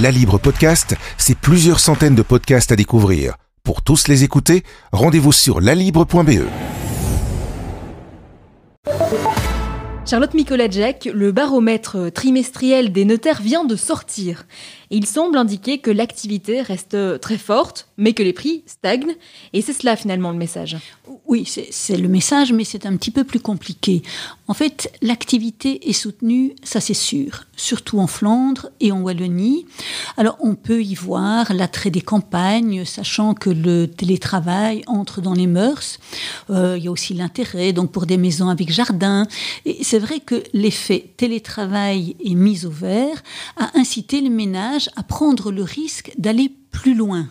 La Libre Podcast, c'est plusieurs centaines de podcasts à découvrir. Pour tous les écouter, rendez-vous sur lalibre.be. Charlotte Mikoladjek, le baromètre trimestriel des notaires vient de sortir. Il semble indiquer que l'activité reste très forte, mais que les prix stagnent. Et c'est cela finalement le message? Oui, c'est le message, mais c'est un petit peu plus compliqué. En fait, l'activité est soutenue, ça c'est sûr, surtout en Flandre et en Wallonie. Alors on peut y voir l'attrait des campagnes, sachant que le télétravail entre dans les mœurs. Euh, il y a aussi l'intérêt donc pour des maisons avec jardin. Et c'est vrai que l'effet télétravail et mise au vert a incité les ménages à prendre le risque d'aller plus loin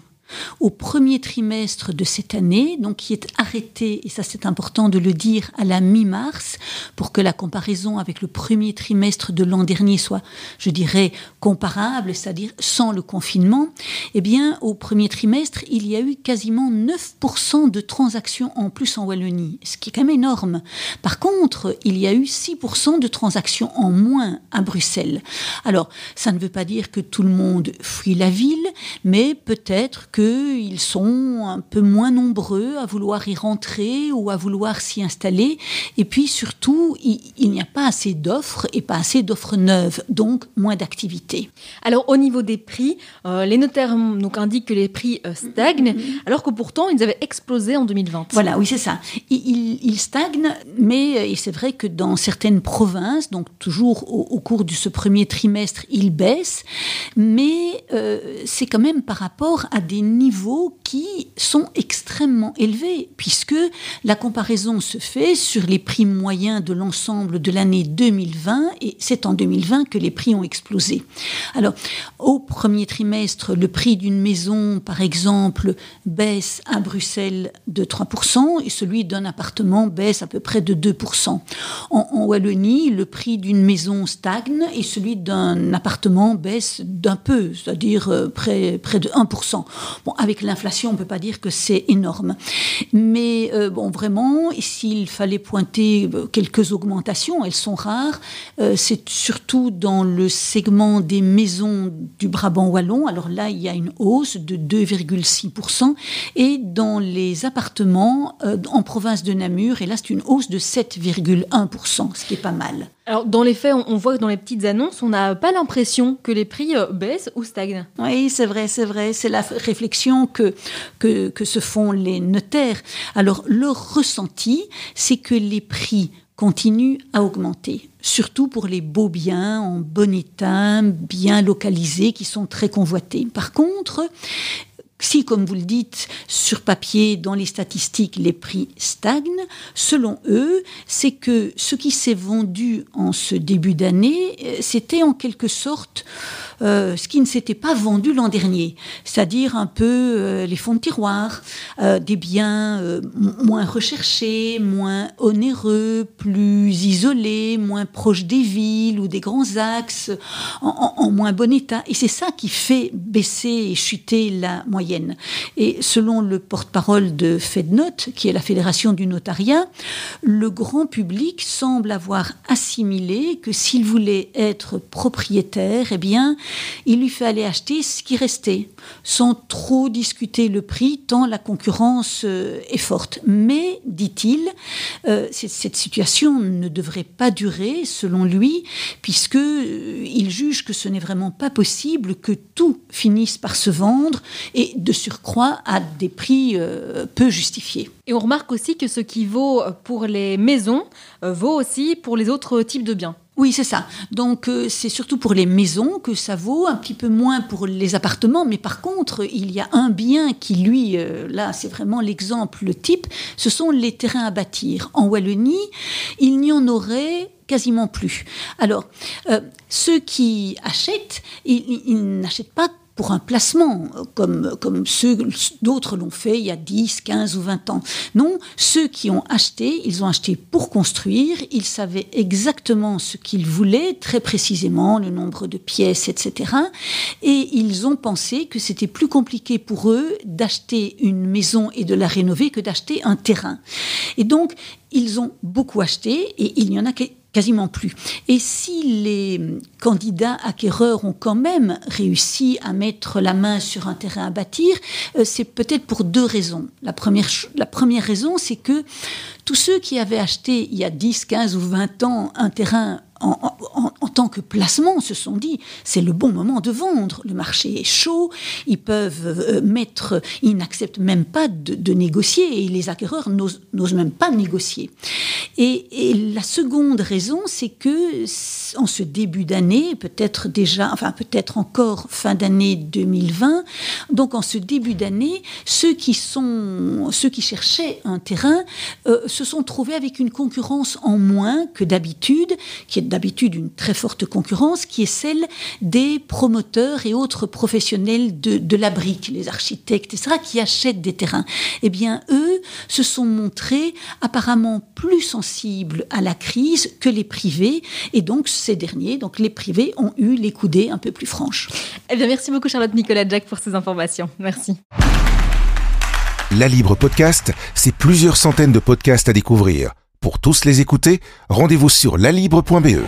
au premier trimestre de cette année, donc qui est arrêté, et ça c'est important de le dire, à la mi-mars, pour que la comparaison avec le premier trimestre de l'an dernier soit, je dirais, comparable, c'est-à-dire sans le confinement, eh bien, au premier trimestre, il y a eu quasiment 9% de transactions en plus en Wallonie, ce qui est quand même énorme. Par contre, il y a eu 6% de transactions en moins à Bruxelles. Alors, ça ne veut pas dire que tout le monde fuit la ville, mais peut-être que qu'ils sont un peu moins nombreux à vouloir y rentrer ou à vouloir s'y installer. Et puis surtout, il, n'y a pas assez d'offres et pas assez d'offres neuves, donc moins d'activité. Alors au niveau des prix, euh, les notaires donc, indiquent que les prix euh, stagnent, alors que pourtant ils avaient explosé en 2020. Voilà, oui c'est ça. Ils, stagnent, mais euh, c'est vrai que dans certaines provinces, donc toujours au, cours de ce premier trimestre, ils baissent, mais c'est quand même par rapport à des niveaux qui sont extrêmement élevés, puisque la comparaison se fait sur les prix moyens de l'ensemble de l'année 2020, et c'est en 2020 que les prix ont explosé. Alors, au premier trimestre, le prix d'une maison, par exemple, baisse à Bruxelles de 3%, et celui d'un appartement baisse à peu près de 2%. En, Wallonie, le prix d'une maison stagne, et celui d'un appartement baisse d'un peu, c'est-à-dire euh, près, près de 1%. Bon, avec l'inflation, on ne peut pas dire que c'est énorme. Mais euh, bon, vraiment, s'il fallait pointer euh, quelques augmentations, elles sont rares. Euh, c'est surtout dans le segment des maisons du Brabant wallon. Alors là, il y a une hausse de 2,6%. Et dans les appartements en province de Namur, et là, c'est une hausse de 7,1%, ce qui est pas mal. Alors, dans les faits, on, voit que dans les petites annonces, on n'a pas l'impression que les prix baissent ou stagnent. Oui, c'est vrai, c'est vrai. C'est la réflexion que, se font les notaires. Alors, leur ressenti, c'est que les prix continuent à augmenter, surtout pour les beaux biens en bon état, bien localisés, qui sont très convoités. Par contre, si, comme vous le dites, sur papier, dans les statistiques, les prix stagnent, selon eux, c'est que ce qui s'est vendu en ce début d'année, euh, c'était en quelque sorte euh, ce qui ne s'était pas vendu l'an dernier, c'est-à-dire un peu euh, les fonds de tiroir, des biens moins recherchés, moins onéreux, plus isolés, moins proches des villes ou des grands axes, en, en moins bon état. Et c'est ça qui fait baisser et chuter la moyenne et selon le porte-parole de FedNote, qui est la Fédération du notariat, le grand public semble avoir assimilé que s'il voulait être propriétaire, eh bien, il lui fallait acheter ce qui restait, sans trop discuter le prix, tant la concurrence euh, est forte. Mais, dit-il, euh, cette situation ne devrait pas durer, selon lui, puisque euh, il juge que ce n'est vraiment pas possible que tout finisse par se vendre et de surcroît à des prix peu justifiés. Et on remarque aussi que ce qui vaut pour les maisons vaut aussi pour les autres types de biens. Oui, c'est ça. Donc euh, c'est surtout pour les maisons que ça vaut, un petit peu moins pour les appartements, mais par contre, il y a un bien qui, lui, là, c'est vraiment l'exemple le type, ce sont les terrains à bâtir. En Wallonie, il n'y en aurait quasiment plus. Alors, ceux qui achètent, ils n'achètent pas pour un placement, comme, comme ceux d'autres l'ont fait il y a 10, 15 ou 20 ans. Non, ceux qui ont acheté, ils ont acheté pour construire, ils savaient exactement ce qu'ils voulaient, très précisément, le nombre de pièces, etc. Et ils ont pensé que c'était plus compliqué pour eux d'acheter une maison et de la rénover que d'acheter un terrain. Et donc, ils ont beaucoup acheté et il n'y en a quasiment plus. Et si les candidats acquéreurs ont quand même réussi à mettre la main sur un terrain à bâtir, euh, c'est peut-être pour deux raisons. La première, la première raison, c'est que tous ceux qui avaient acheté il y a 10, 15 ou 20 ans un terrain en, tant que placement se sont dit c'est le bon moment de vendre. Le marché est chaud, ils peuvent euh, mettre, ils n'acceptent même pas de, négocier et les acquéreurs n'osent même pas négocier. Et, la seconde raison, c'est que en ce début d'année, peut-être déjà, enfin peut-être encore fin d'année 2020, donc en ce début d'année, ceux qui sont, ceux qui cherchaient un terrain euh, se sont trouvés avec une concurrence en moins que d'habitude, qui est d'habitude une très forte concurrence, qui est celle des promoteurs et autres professionnels de, de la brique, les architectes, etc., qui achètent des terrains. Eh bien, eux se sont montrés apparemment plus sensibles à la crise que les privés, et donc ces derniers, donc les privés, ont eu les coudées un peu plus franches. Eh bien, merci beaucoup Charlotte Nicolas Jack pour ces informations. Merci. La Libre Podcast, c'est plusieurs centaines de podcasts à découvrir. Pour tous les écouter, rendez-vous sur lalibre.be.